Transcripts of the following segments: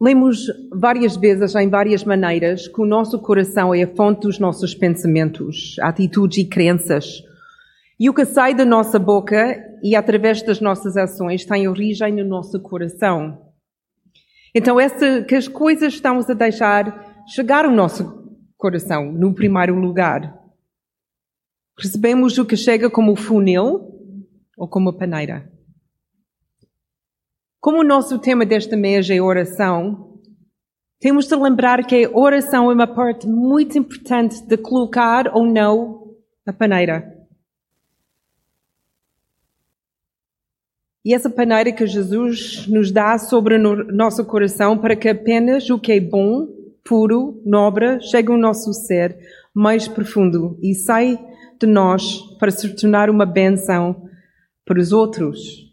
Lemos várias vezes, em várias maneiras, que o nosso coração é a fonte dos nossos pensamentos, atitudes e crenças. E o que sai da nossa boca e através das nossas ações tem origem no nosso coração. Então, essa, que as coisas estamos a deixar chegar ao nosso coração, no primeiro lugar. Recebemos o que chega como funil ou como paneira. Como o nosso tema desta mês é oração, temos de lembrar que a oração é uma parte muito importante de colocar ou não a paneira. E essa paneira que Jesus nos dá sobre o nosso coração para que apenas o que é bom, puro, nobre, chegue ao nosso ser mais profundo e sai de nós para se tornar uma benção para os outros.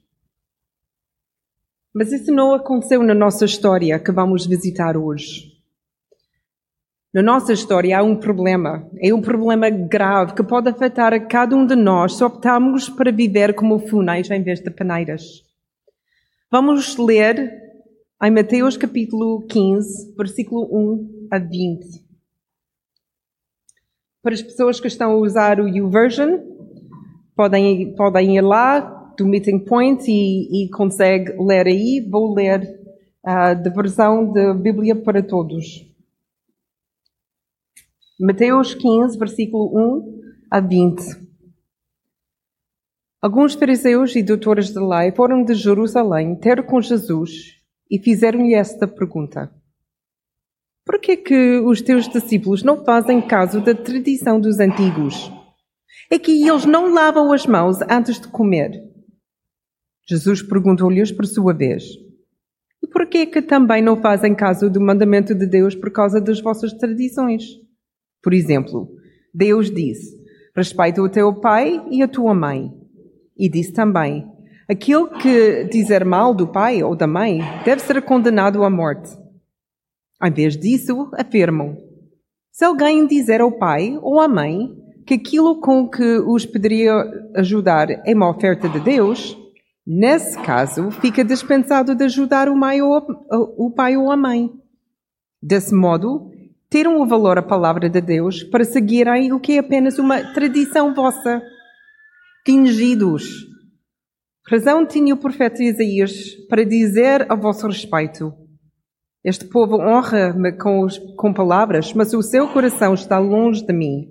Mas isso não aconteceu na nossa história que vamos visitar hoje. Na nossa história há um problema. É um problema grave que pode afetar a cada um de nós se optarmos para viver como funéis em vez de paneiras. Vamos ler em Mateus capítulo 15, versículo 1 a 20. Para as pessoas que estão a usar o YouVersion, podem, podem ir lá, do Meeting Point e, e consegue ler aí. Vou ler uh, da versão da Bíblia para Todos. Mateus 15, versículo 1 a 20. Alguns fariseus e doutores da lei foram de Jerusalém ter com Jesus e fizeram-lhe esta pergunta. Por que que os teus discípulos não fazem caso da tradição dos antigos? É que eles não lavam as mãos antes de comer. Jesus perguntou-lhes por sua vez: E por que é que também não fazem caso do mandamento de Deus por causa das vossas tradições? Por exemplo, Deus disse: Respeita o teu pai e a tua mãe. E disse também: Aquele que dizer mal do pai ou da mãe deve ser condenado à morte. Em vez disso, afirmam: Se alguém dizer ao pai ou à mãe que aquilo com que os poderia ajudar é uma oferta de Deus, Nesse caso, fica dispensado de ajudar o, a, o pai ou a mãe. Desse modo, tiram o valor à palavra de Deus para seguirem o que é apenas uma tradição vossa. Tingidos. Razão tinha o profeta Isaías para dizer a vosso respeito: Este povo honra-me com, com palavras, mas o seu coração está longe de mim.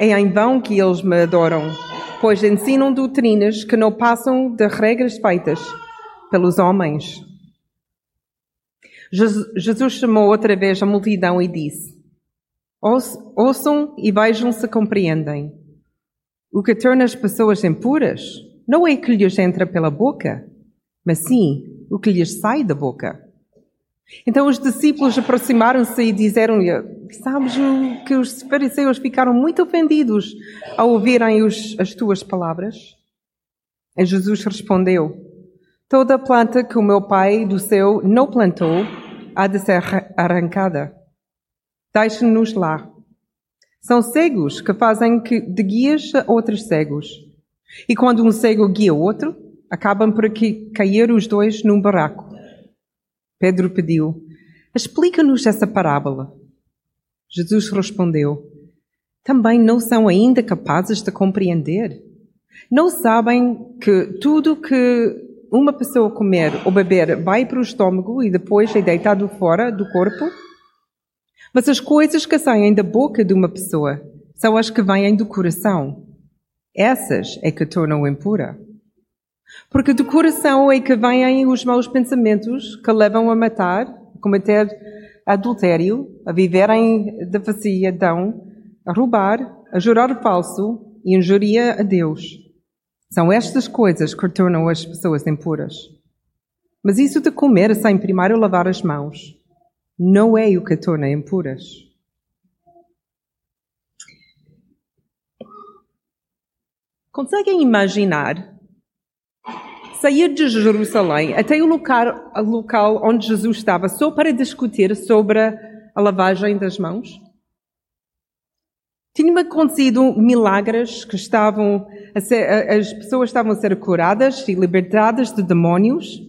É em vão que eles me adoram pois ensinam doutrinas que não passam de regras feitas pelos homens. Jesus chamou outra vez a multidão e disse: Ouçam e vejam se compreendem. O que torna as pessoas impuras não é o que lhes entra pela boca, mas sim o que lhes sai da boca. Então os discípulos aproximaram-se e disseram-lhe: Sabes que os fariseus ficaram muito ofendidos ao ouvirem os, as tuas palavras? E Jesus respondeu: Toda planta que o meu Pai do céu não plantou há de ser arrancada. Deixe-nos lá. São cegos que fazem de guias a outros cegos. E quando um cego guia outro, acabam por cair os dois num barraco. Pedro pediu: Explica-nos essa parábola. Jesus respondeu: Também não são ainda capazes de compreender? Não sabem que tudo que uma pessoa comer ou beber vai para o estômago e depois é deitado fora do corpo? Mas as coisas que saem da boca de uma pessoa são as que vêm do coração. Essas é que tornam impura. Porque do coração é que vêm os maus pensamentos que levam a matar, a cometer adultério, a viver em devassidão, a roubar, a jurar falso e injuria a Deus. São estas coisas que tornam as pessoas impuras. Mas isso de comer sem primeiro lavar as mãos não é o que torna impuras. Conseguem imaginar sair de Jerusalém até o local, o local onde Jesus estava só para discutir sobre a lavagem das mãos? Tinham acontecido milagres que estavam ser, as pessoas estavam a ser curadas e libertadas de demónios.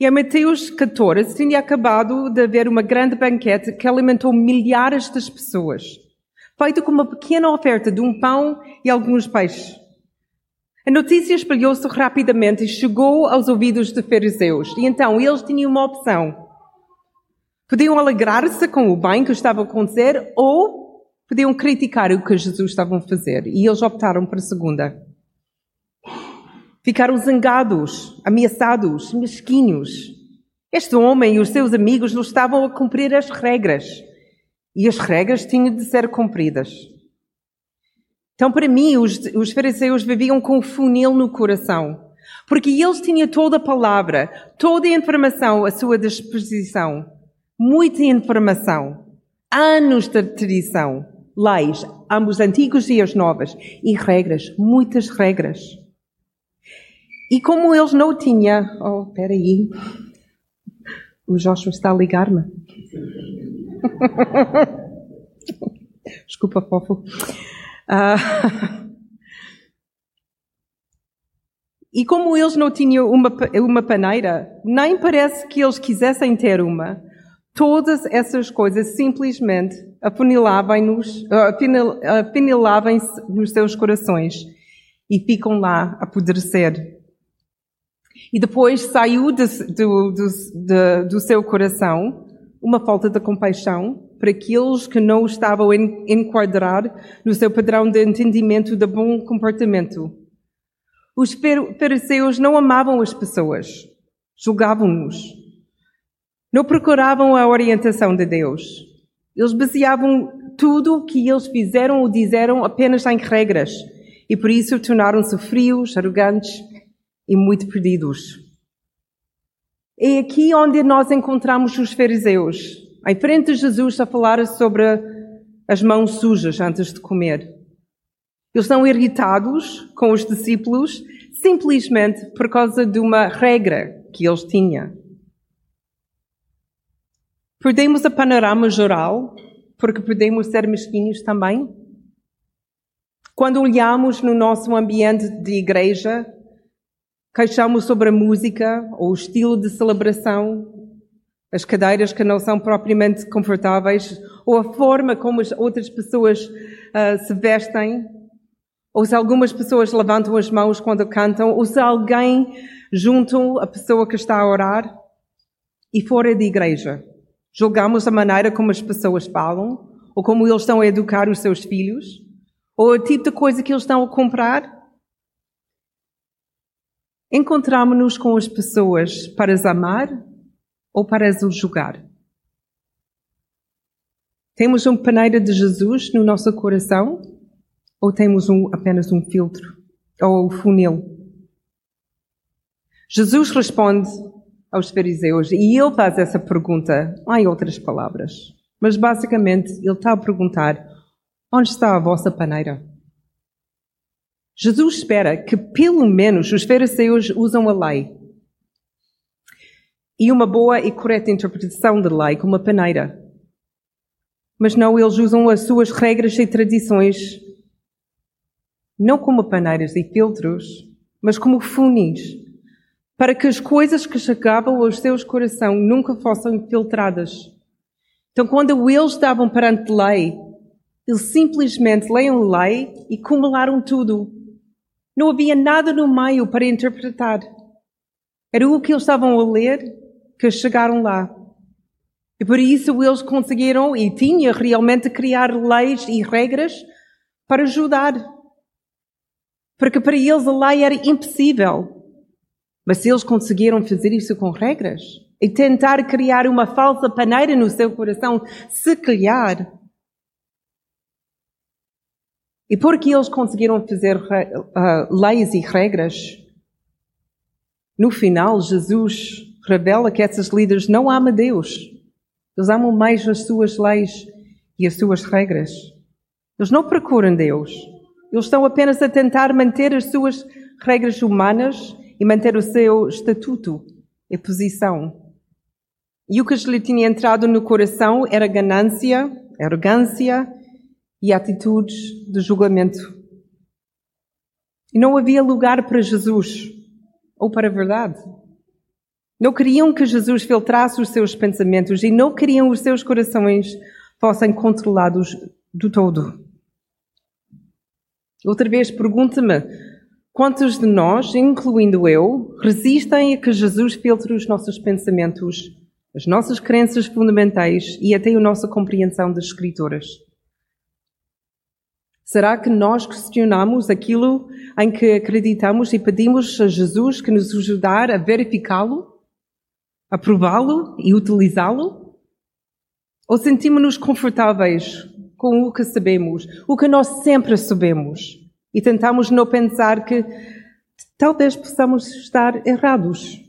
E em Mateus 14 tinha acabado de haver uma grande banquete que alimentou milhares de pessoas, feito com uma pequena oferta de um pão e alguns peixes. A notícia espalhou-se rapidamente e chegou aos ouvidos de fariseus. E então eles tinham uma opção. Podiam alegrar-se com o bem que estava a acontecer ou podiam criticar o que Jesus estava a fazer. E eles optaram para a segunda. Ficaram zangados, ameaçados, mesquinhos. Este homem e os seus amigos não estavam a cumprir as regras. E as regras tinham de ser cumpridas. Então, para mim, os, os fariseus viviam com um funil no coração. Porque eles tinham toda a palavra, toda a informação à sua disposição. Muita informação. Anos de tradição. Leis, ambos antigos e as novas. E regras, muitas regras. E como eles não tinham... Oh, espera aí. O Joshua está a ligar-me. Desculpa, fofo. Uh... E como eles não tinham uma, uma paneira, nem parece que eles quisessem ter uma. Todas essas coisas simplesmente afunilavam nos seus corações e ficam lá a apodrecer. E depois saiu de, do, do, de, do seu coração uma falta de compaixão para aqueles que não estavam a enquadrar no seu padrão de entendimento de bom comportamento. Os fariseus não amavam as pessoas, julgavam-nos. Não procuravam a orientação de Deus. Eles baseavam tudo o que eles fizeram ou disseram apenas em regras. E por isso tornaram-se frios, arrogantes e muito perdidos. É aqui onde nós encontramos os fariseus, em frente de Jesus, a falar sobre as mãos sujas antes de comer. Eles estão irritados com os discípulos simplesmente por causa de uma regra que eles tinham. Perdemos a panorama geral porque podemos ser mesquinhos também. Quando olhamos no nosso ambiente de igreja, queixamos sobre a música ou o estilo de celebração, as cadeiras que não são propriamente confortáveis, ou a forma como as outras pessoas uh, se vestem, ou se algumas pessoas levantam as mãos quando cantam, ou se alguém junto a pessoa que está a orar e fora de igreja. Julgamos a maneira como as pessoas falam, ou como eles estão a educar os seus filhos, ou o tipo de coisa que eles estão a comprar, Encontramos-nos com as pessoas para as amar ou para as julgar? Temos um paneira de Jesus no nosso coração ou temos um, apenas um filtro ou um funil? Jesus responde aos fariseus e ele faz essa pergunta em outras palavras. Mas basicamente ele está a perguntar: onde está a vossa paneira? Jesus espera que pelo menos os fariseus usam a lei e uma boa e correta interpretação da lei como uma paneira. Mas não, eles usam as suas regras e tradições não como paneiras e filtros, mas como funis, para que as coisas que chegavam aos seus corações nunca fossem filtradas. Então, quando eles estavam perante a lei, eles simplesmente leiam a lei e acumularam tudo. Não havia nada no meio para interpretar. Era o que eles estavam a ler que chegaram lá. E por isso eles conseguiram e tinham realmente criar leis e regras para ajudar. Porque para eles a lei era impossível. Mas se eles conseguiram fazer isso com regras e tentar criar uma falsa paneira no seu coração, se calhar e porque eles conseguiram fazer uh, leis e regras, no final Jesus revela que esses líderes não amam Deus. Eles amam mais as suas leis e as suas regras. Eles não procuram Deus. Eles estão apenas a tentar manter as suas regras humanas e manter o seu estatuto e posição. E o que lhe tinha entrado no coração era ganância, arrogância e atitudes de julgamento. E não havia lugar para Jesus ou para a verdade. Não queriam que Jesus filtrasse os seus pensamentos e não queriam os seus corações fossem controlados do todo. Outra vez, pergunta-me: quantos de nós, incluindo eu, resistem a que Jesus filtre os nossos pensamentos, as nossas crenças fundamentais e até a nossa compreensão das Escrituras? Será que nós questionamos aquilo em que acreditamos e pedimos a Jesus que nos ajudar a verificá-lo, aprová-lo e utilizá-lo? Ou sentimos-nos confortáveis com o que sabemos, o que nós sempre sabemos, e tentamos não pensar que talvez possamos estar errados?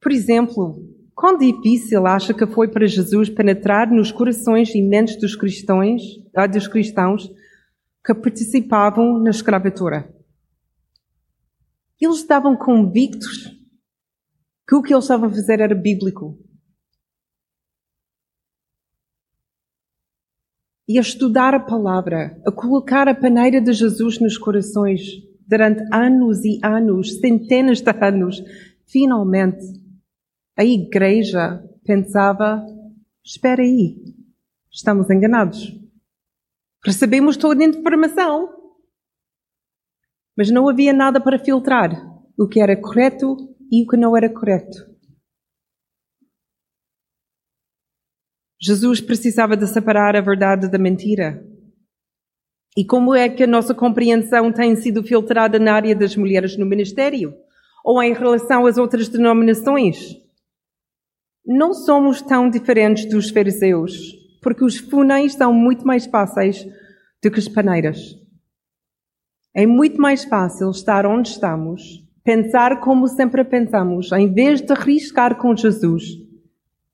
Por exemplo, Quão difícil acha que foi para Jesus penetrar nos corações e mentes dos cristãos, ah, dos cristãos que participavam na escravatura? Eles estavam convictos que o que eles estavam a fazer era bíblico. E a estudar a palavra, a colocar a paneira de Jesus nos corações durante anos e anos, centenas de anos, finalmente a igreja pensava: espera aí, estamos enganados. Recebemos toda a informação, mas não havia nada para filtrar o que era correto e o que não era correto. Jesus precisava de separar a verdade da mentira. E como é que a nossa compreensão tem sido filtrada na área das mulheres no ministério? Ou em relação às outras denominações? Não somos tão diferentes dos fariseus, porque os funéis são muito mais fáceis do que as paneiras. É muito mais fácil estar onde estamos, pensar como sempre pensamos, em vez de arriscar com Jesus.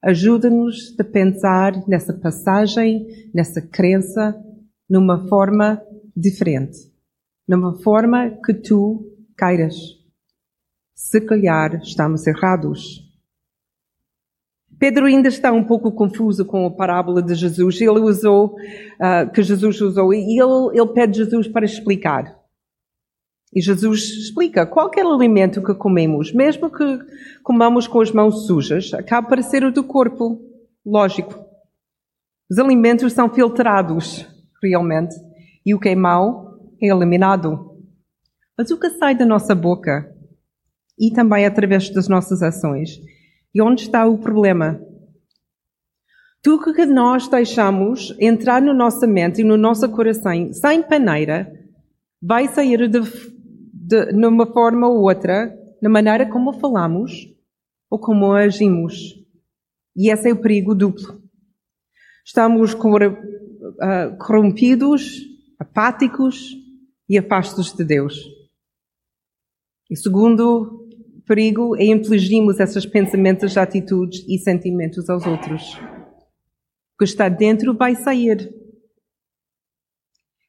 Ajuda-nos a pensar nessa passagem, nessa crença, numa forma diferente. Numa forma que tu queiras. Se calhar estamos errados. Pedro ainda está um pouco confuso com a parábola de Jesus. Ele usou, uh, que Jesus usou, e ele, ele pede Jesus para explicar. E Jesus explica: qualquer alimento que comemos, mesmo que comamos com as mãos sujas, acaba por ser o do corpo. Lógico. Os alimentos são filtrados, realmente, e o que é mau é eliminado. Mas o que sai da nossa boca, e também através das nossas ações, e onde está o problema? Tudo que nós deixamos entrar na nossa mente e no nosso coração sem paneira vai sair de, de numa forma ou outra, na maneira como falamos ou como agimos. E esse é o perigo duplo. Estamos ah, corrompidos, apáticos e afastos de Deus. E segundo perigo é infligirmos esses pensamentos, atitudes e sentimentos aos outros. O que está dentro vai sair.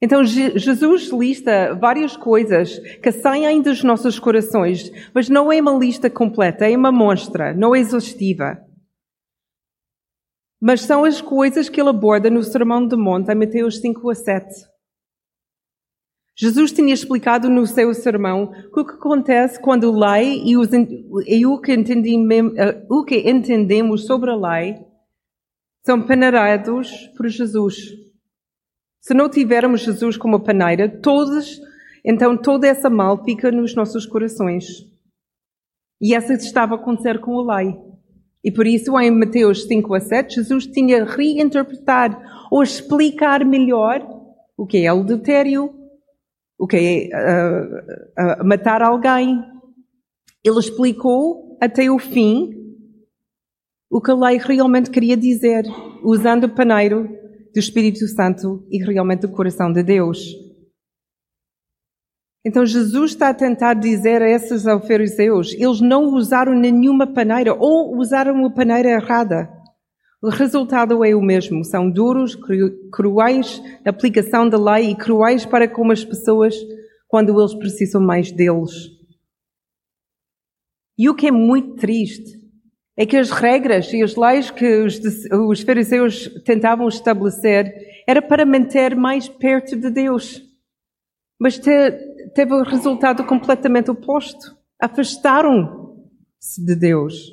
Então Jesus lista várias coisas que saem dos nossos corações, mas não é uma lista completa, é uma mostra, não é exaustiva. Mas são as coisas que ele aborda no Sermão do Monte, em Mateus 5 a 7. Jesus tinha explicado no seu sermão o que acontece quando a lei e, os, e o, que eh, o, que entendemos sobre a lei são peneirados por Jesus. Se não tivermos Jesus como paneira, todos, então toda essa mal fica nos nossos corações. E essa estava a acontecer com a lei. E por isso, em Mateus 5 a 7, Jesus tinha reinterpretar ou explicar melhor o que é adultério, o que é uh, uh, matar alguém. Ele explicou até o fim o que a lei realmente queria dizer, usando o paneiro do Espírito Santo e realmente o coração de Deus. Então Jesus está a tentar dizer a esses fariseus, eles não usaram nenhuma paneira ou usaram a paneira errada. O resultado é o mesmo. São duros, cruéis na aplicação da lei e cruéis para com as pessoas quando eles precisam mais deles. E o que é muito triste é que as regras e as leis que os, os fariseus tentavam estabelecer era para manter mais perto de Deus. Mas te, teve o resultado completamente oposto. afastaram-se de Deus.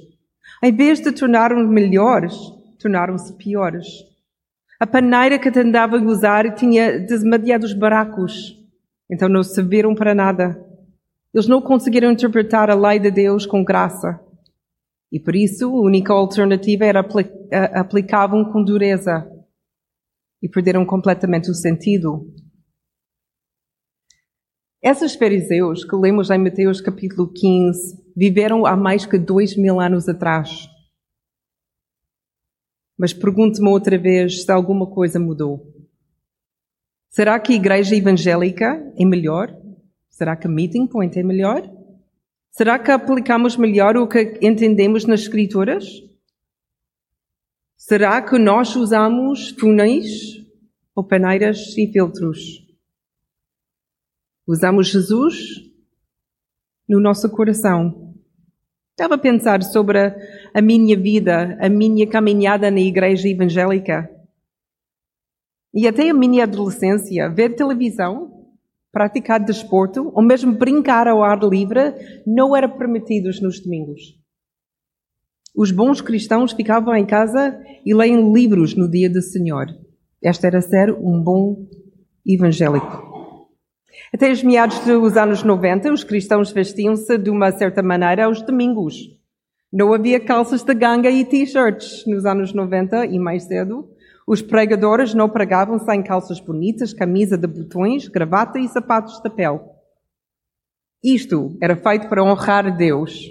Em vez de tornaram melhores, tornaram-se piores. A paneira que tentava usar tinha demasiados baracos, então não serviram para nada. Eles não conseguiram interpretar a lei de Deus com graça. E por isso, a única alternativa era aplicavam com dureza. E perderam completamente o sentido. Esses fariseus que lemos em Mateus capítulo 15 viveram há mais que dois mil anos atrás. Mas pergunto-me outra vez se alguma coisa mudou. Será que a igreja evangélica é melhor? Será que meeting point é melhor? Será que aplicamos melhor o que entendemos nas escrituras? Será que nós usamos funis ou peneiras e filtros? Usamos Jesus no nosso coração. Estava a pensar sobre a minha vida, a minha caminhada na igreja evangélica. E até a minha adolescência, ver televisão, praticar desporto ou mesmo brincar ao ar livre não era permitido nos domingos. Os bons cristãos ficavam em casa e leem livros no dia do Senhor. Este era ser um bom evangélico. Até os meados dos anos 90, os cristãos vestiam-se de uma certa maneira aos domingos. Não havia calças de ganga e t-shirts nos anos 90 e mais cedo. Os pregadores não pregavam sem calças bonitas, camisa de botões, gravata e sapatos de pele. Isto era feito para honrar Deus.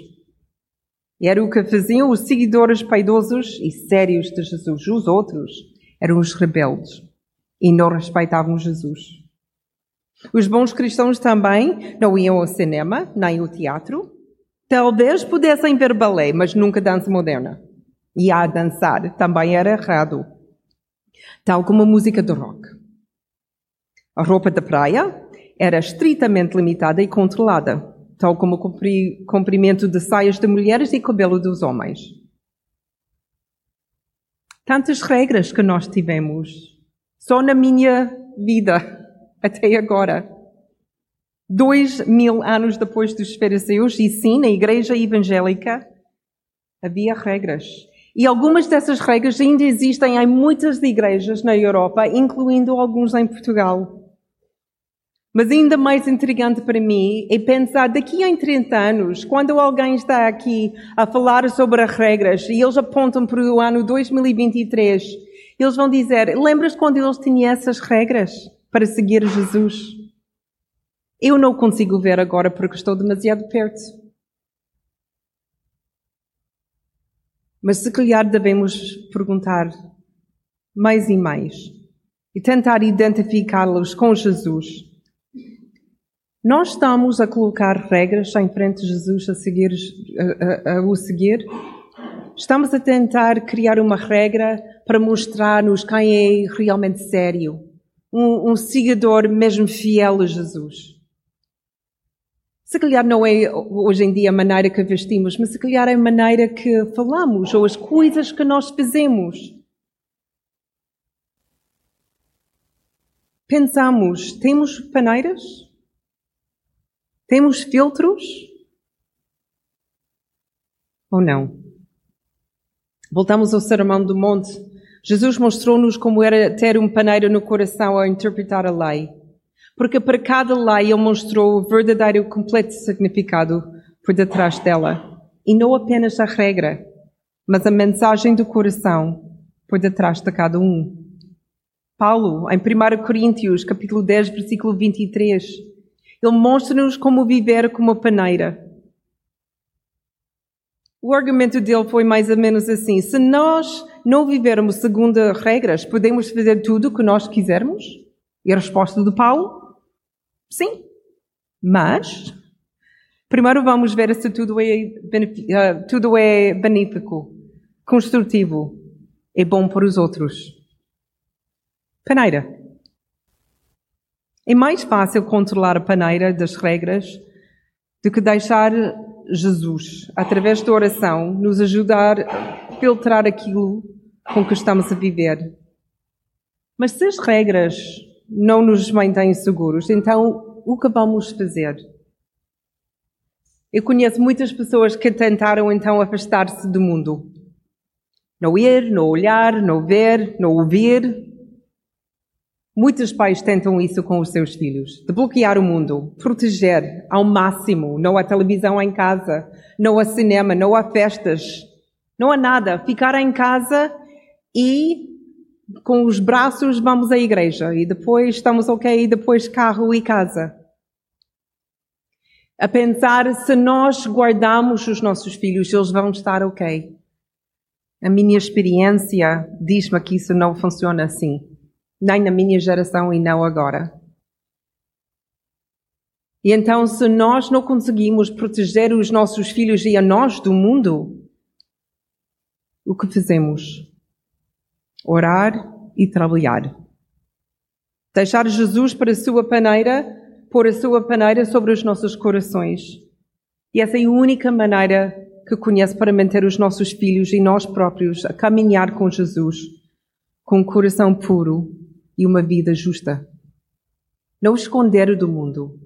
Era o que faziam os seguidores piedosos e sérios de Jesus. Os outros eram os rebeldes e não respeitavam Jesus. Os bons cristãos também não iam ao cinema, nem ao teatro. Talvez pudessem ver balé, mas nunca dança moderna. E a dançar também era errado. Tal como a música do rock. A roupa da praia era estritamente limitada e controlada, tal como o comprimento de saias de mulheres e cabelo dos homens. Tantas regras que nós tivemos, só na minha vida até agora. Dois mil anos depois dos fariseus, e sim, na igreja evangélica, havia regras. E algumas dessas regras ainda existem em muitas igrejas na Europa, incluindo alguns em Portugal. Mas ainda mais intrigante para mim é pensar daqui a 30 anos, quando alguém está aqui a falar sobre as regras e eles apontam para o ano 2023, eles vão dizer: Lembras quando eles tinham essas regras? para seguir Jesus. Eu não consigo ver agora porque estou demasiado perto. Mas se calhar devemos perguntar mais e mais e tentar identificá-los com Jesus. Nós estamos a colocar regras em frente de Jesus a, seguir, a, a, a o seguir? Estamos a tentar criar uma regra para mostrar-nos quem é realmente sério um, um seguidor mesmo fiel a Jesus. Se calhar não é hoje em dia a maneira que vestimos, mas se calhar é a maneira que falamos ou as coisas que nós fazemos. Pensamos, temos paneiras? Temos filtros? Ou não? Voltamos ao Sermão do Monte. Jesus mostrou-nos como era ter um paneiro no coração ao interpretar a lei. Porque para cada lei ele mostrou o verdadeiro completo significado por detrás dela. E não apenas a regra, mas a mensagem do coração por detrás de cada um. Paulo, em 1 Coríntios, capítulo 10, versículo 23, ele mostra-nos como viver como paneira. O argumento dele foi mais ou menos assim: se nós não vivermos segundo regras, podemos fazer tudo o que nós quisermos? E a resposta do Paulo? Sim. Mas, primeiro vamos ver se tudo é, uh, tudo é benéfico, construtivo, é bom para os outros. Paneira. É mais fácil controlar a paneira das regras do que deixar Jesus, através da oração, nos ajudar a filtrar aquilo com que estamos a viver. Mas se as regras não nos mantêm seguros, então o que vamos fazer? Eu conheço muitas pessoas que tentaram então afastar-se do mundo. Não ir, não olhar, não ver, não ouvir. Muitos pais tentam isso com os seus filhos, de bloquear o mundo, proteger ao máximo. Não há televisão em casa, não há cinema, não há festas, não há nada. Ficar em casa e com os braços vamos à igreja e depois estamos ok e depois carro e casa a pensar se nós guardamos os nossos filhos, eles vão estar ok. A minha experiência diz-me que isso não funciona assim, nem na minha geração e não agora. E então, se nós não conseguimos proteger os nossos filhos e a nós do mundo, o que fazemos? Orar e trabalhar. Deixar Jesus para a sua paneira pôr a sua paneira sobre os nossos corações. E essa é a única maneira que conheço para manter os nossos filhos e nós próprios a caminhar com Jesus, com um coração puro e uma vida justa. Não esconder do mundo,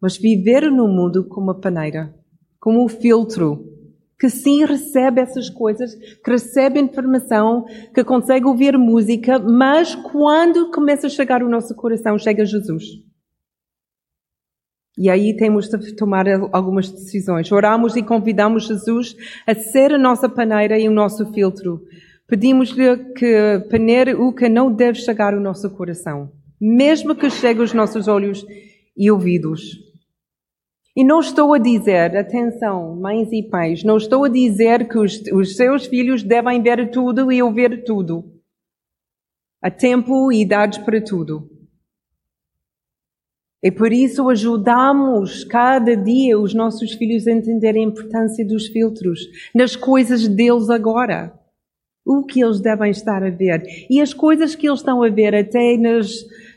mas viver no mundo como uma paneira, como um filtro que sim recebe essas coisas, que recebe informação, que consegue ouvir música, mas quando começa a chegar o nosso coração, chega Jesus. E aí temos de tomar algumas decisões. Oramos e convidamos Jesus a ser a nossa paneira e o nosso filtro. Pedimos-lhe que peneire o que não deve chegar ao nosso coração, mesmo que chegue aos nossos olhos e ouvidos. E não estou a dizer, atenção, mães e pais, não estou a dizer que os, os seus filhos devem ver tudo e ouvir tudo. Há tempo e idades para tudo. E por isso ajudamos cada dia os nossos filhos a entender a importância dos filtros nas coisas deles agora. O que eles devem estar a ver. E as coisas que eles estão a ver até nas,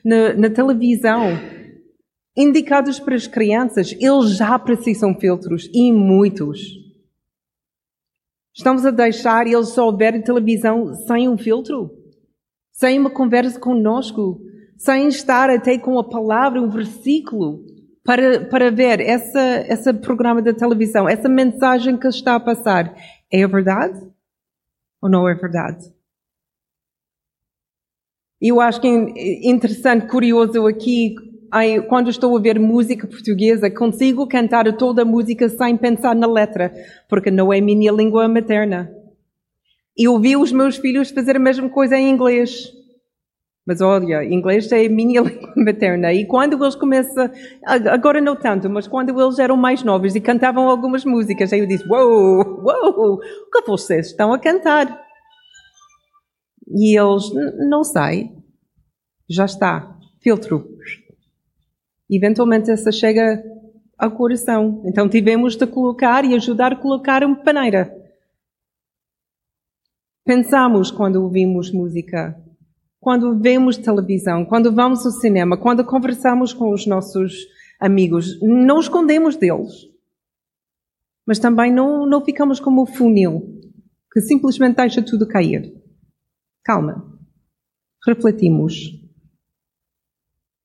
na, na televisão, indicados para as crianças, eles já precisam filtros e muitos. Estamos a deixar eles só verem televisão sem um filtro? Sem uma conversa conosco? sem estar até com a palavra, um versículo, para, para ver essa, esse programa da televisão, essa mensagem que está a passar. É verdade ou não é verdade? Eu acho que é interessante, curioso aqui, quando estou a ver música portuguesa, consigo cantar toda a música sem pensar na letra, porque não é minha língua materna. E ouvi os meus filhos fazer a mesma coisa em inglês. Mas olha, inglês é a minha língua materna. E quando eles começam, agora não tanto, mas quando eles eram mais novos e cantavam algumas músicas, aí eu disse: Uou, uou, o que vocês estão a cantar? E eles, não sei, já está, filtro. Eventualmente essa chega ao coração. Então tivemos de colocar e ajudar a colocar uma paneira. Pensamos quando ouvimos música quando vemos televisão, quando vamos ao cinema, quando conversamos com os nossos amigos, não escondemos deles. Mas também não, não ficamos como o funil, que simplesmente deixa tudo cair. Calma. Refletimos.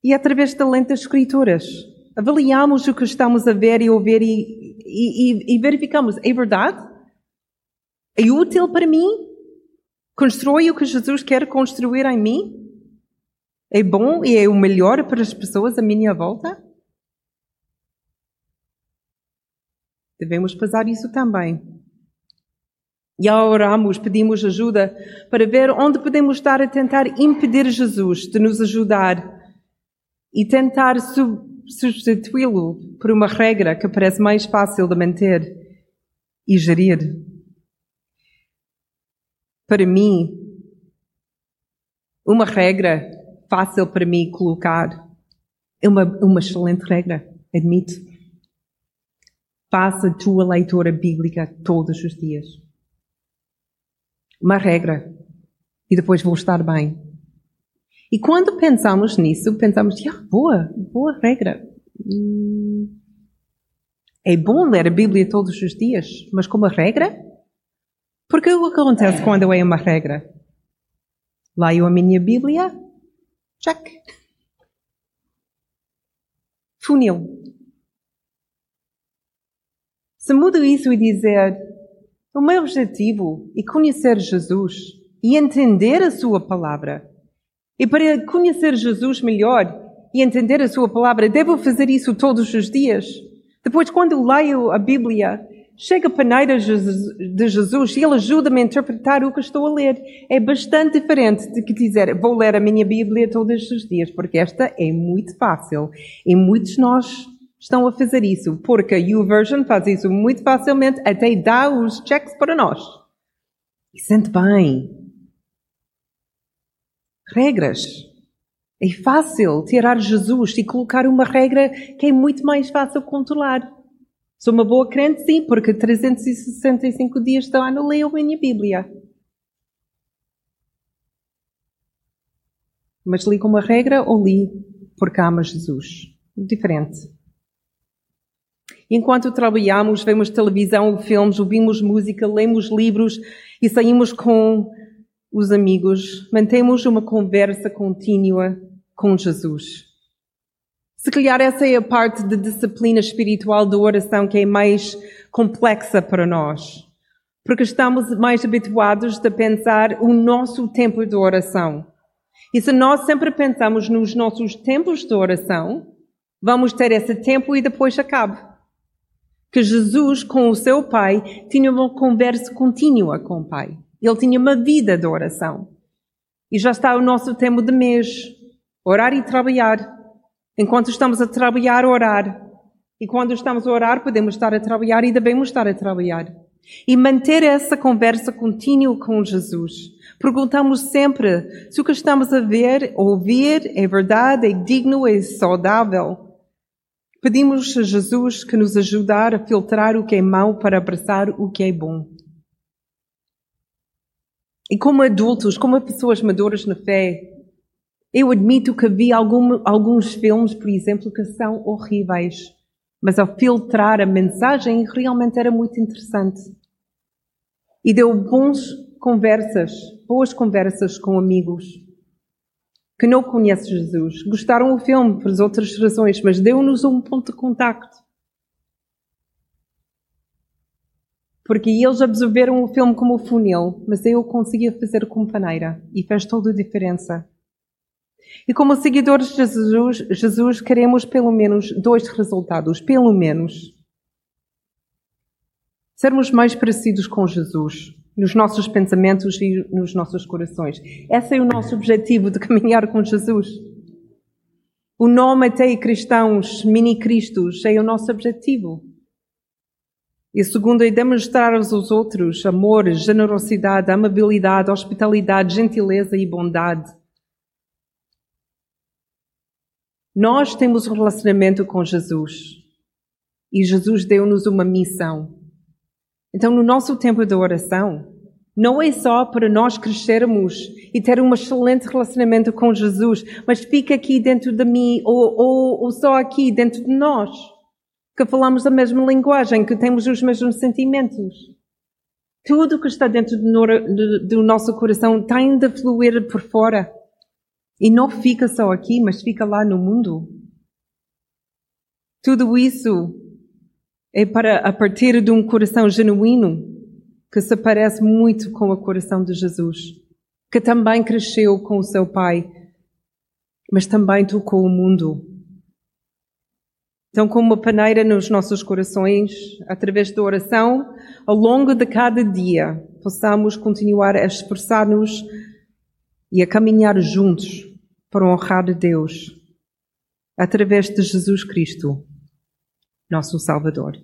E através da lente das escrituras, avaliamos o que estamos a ver e ouvir e, e, e verificamos, é verdade? É útil para mim? Constrói o que Jesus quer construir em mim? É bom e é o melhor para as pessoas à minha volta? Devemos fazer isso também. E ao orarmos, pedimos ajuda para ver onde podemos estar a tentar impedir Jesus de nos ajudar e tentar substituí-lo por uma regra que parece mais fácil de manter e gerir. Para mim, uma regra fácil para mim colocar é uma, uma excelente regra, admito. Faça a tua leitura bíblica todos os dias. Uma regra. E depois vou estar bem. E quando pensamos nisso, pensamos, ah, boa, boa regra. Hum, é bom ler a Bíblia todos os dias, mas como regra? Porque o que acontece quando eu é uma regra? Leio a minha Bíblia, check. Funil. Se mudo isso e dizer, o meu objetivo é conhecer Jesus e entender a sua palavra. E para conhecer Jesus melhor e entender a sua palavra, devo fazer isso todos os dias. Depois, quando leio a Bíblia, chega a paneira de Jesus e ele ajuda-me a interpretar o que estou a ler. É bastante diferente de que dizer, vou ler a minha Bíblia todos os dias, porque esta é muito fácil. E muitos de nós estão a fazer isso, porque a YouVersion faz isso muito facilmente, até dá os checks para nós. E sente bem. Regras. É fácil tirar Jesus e colocar uma regra que é muito mais fácil controlar. Sou uma boa crente, sim, porque 365 dias do ano leio a minha Bíblia. Mas li com uma regra ou li porque ama Jesus? Diferente. Enquanto trabalhamos, vemos televisão, filmes, ouvimos música, lemos livros e saímos com os amigos, mantemos uma conversa contínua com Jesus. Se calhar essa é a parte da disciplina espiritual da oração que é mais complexa para nós. Porque estamos mais habituados a pensar o nosso tempo de oração. E se nós sempre pensamos nos nossos tempos de oração, vamos ter esse tempo e depois acaba. Que Jesus, com o seu Pai, tinha uma conversa contínua com o Pai. Ele tinha uma vida de oração. E já está o nosso tempo de mês. Orar e trabalhar. Enquanto estamos a trabalhar, orar. E quando estamos a orar, podemos estar a trabalhar e devemos estar a trabalhar. E manter essa conversa contínua com Jesus. Perguntamos sempre se o que estamos a ver, ouvir, é verdade, é digno, é saudável. Pedimos a Jesus que nos ajudar a filtrar o que é mau para abraçar o que é bom. E como adultos, como pessoas maduras na fé, eu admito que vi algum, alguns filmes, por exemplo, que são horríveis, mas ao filtrar a mensagem realmente era muito interessante. E deu bons conversas, boas conversas com amigos que não conhecem Jesus. Gostaram do filme por outras razões, mas deu-nos um ponto de contacto. Porque eles absorveram o filme como funil, mas eu conseguia fazer como paneira e fez toda a diferença. E como seguidores de Jesus, Jesus queremos pelo menos dois resultados, pelo menos. Sermos mais parecidos com Jesus, nos nossos pensamentos e nos nossos corações. Esse é o nosso objetivo de caminhar com Jesus. O nome até cristãos, mini-cristos, é o nosso objetivo. E segundo é demonstrar aos outros amor, generosidade, amabilidade, hospitalidade, gentileza e bondade. Nós temos um relacionamento com Jesus e Jesus deu-nos uma missão. Então, no nosso tempo de oração, não é só para nós crescermos e ter um excelente relacionamento com Jesus, mas fica aqui dentro de mim ou, ou, ou só aqui dentro de nós, que falamos a mesma linguagem, que temos os mesmos sentimentos. Tudo que está dentro do nosso coração tem de fluir por fora. E não fica só aqui, mas fica lá no mundo. Tudo isso é para a partir de um coração genuíno que se parece muito com o coração de Jesus, que também cresceu com o seu pai, mas também tocou o mundo. Então, como uma paneira nos nossos corações, através da oração, ao longo de cada dia, possamos continuar a expressar-nos e a caminhar juntos para honrar a Deus através de Jesus Cristo, nosso Salvador.